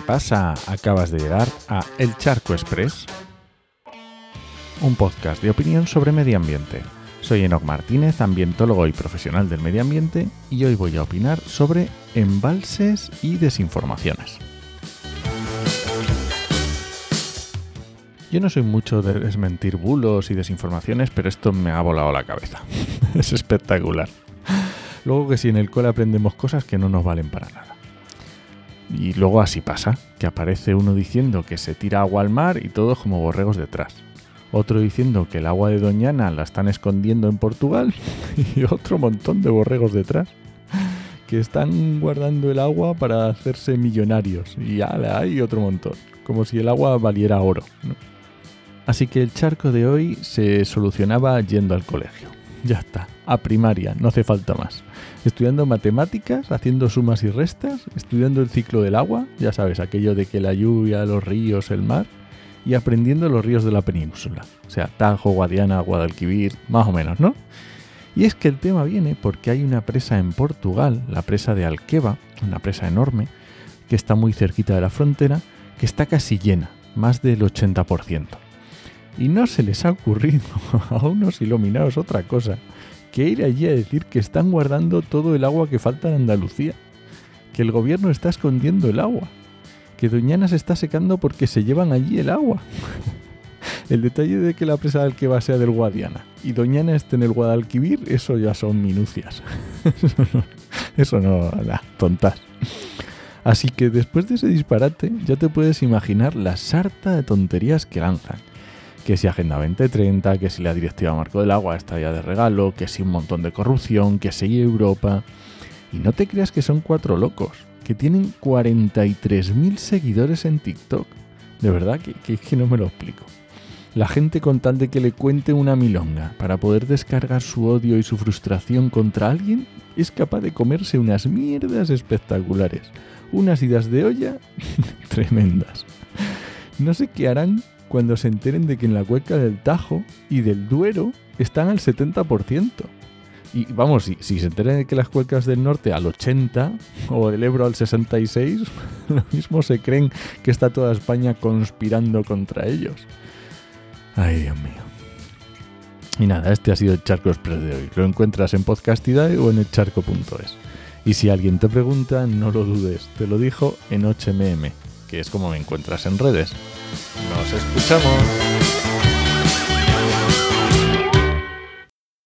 pasa? Acabas de llegar a El Charco Express, un podcast de opinión sobre medio ambiente. Soy Enoc Martínez, ambientólogo y profesional del medio ambiente, y hoy voy a opinar sobre embalses y desinformaciones. Yo no soy mucho de desmentir bulos y desinformaciones, pero esto me ha volado la cabeza. es espectacular. Luego que si en el cole aprendemos cosas que no nos valen para nada. Y luego así pasa, que aparece uno diciendo que se tira agua al mar y todos como borregos detrás. Otro diciendo que el agua de Doñana la están escondiendo en Portugal y otro montón de borregos detrás. Que están guardando el agua para hacerse millonarios. Y ya hay otro montón. Como si el agua valiera oro. Así que el charco de hoy se solucionaba yendo al colegio. Ya está, a primaria, no hace falta más. Estudiando matemáticas, haciendo sumas y restas, estudiando el ciclo del agua, ya sabes, aquello de que la lluvia, los ríos, el mar, y aprendiendo los ríos de la península. O sea, Tajo, Guadiana, Guadalquivir, más o menos, ¿no? Y es que el tema viene porque hay una presa en Portugal, la presa de Alqueva, una presa enorme, que está muy cerquita de la frontera, que está casi llena, más del 80%. Y no se les ha ocurrido a unos iluminados otra cosa que ir allí a decir que están guardando todo el agua que falta en Andalucía, que el gobierno está escondiendo el agua, que Doñana se está secando porque se llevan allí el agua. el detalle de que la presa del que va sea del Guadiana y Doñana esté en el Guadalquivir, eso ya son minucias. eso no, da, tontas. Así que después de ese disparate ya te puedes imaginar la sarta de tonterías que lanzan que si Agenda 2030, que si la Directiva Marco del Agua está ya de regalo, que si un montón de corrupción, que si Europa. Y no te creas que son cuatro locos, que tienen 43.000 seguidores en TikTok. De verdad que, que no me lo explico. La gente con tal de que le cuente una milonga para poder descargar su odio y su frustración contra alguien, es capaz de comerse unas mierdas espectaculares. Unas idas de olla tremendas. No sé qué harán cuando se enteren de que en la cuenca del Tajo y del Duero están al 70%. Y vamos, si, se enteren de que las cuencas del norte al 80 o del Ebro al 66, lo mismo se creen que está toda España conspirando contra ellos. Ay, Dios mío. Y nada, este ha sido el Charco Express de hoy. Lo encuentras en Podcastidae o en el charco.es. Y si alguien te pregunta, no lo dudes, te lo dijo en 8mm, que es como me encuentras en redes. Nos escuchamos.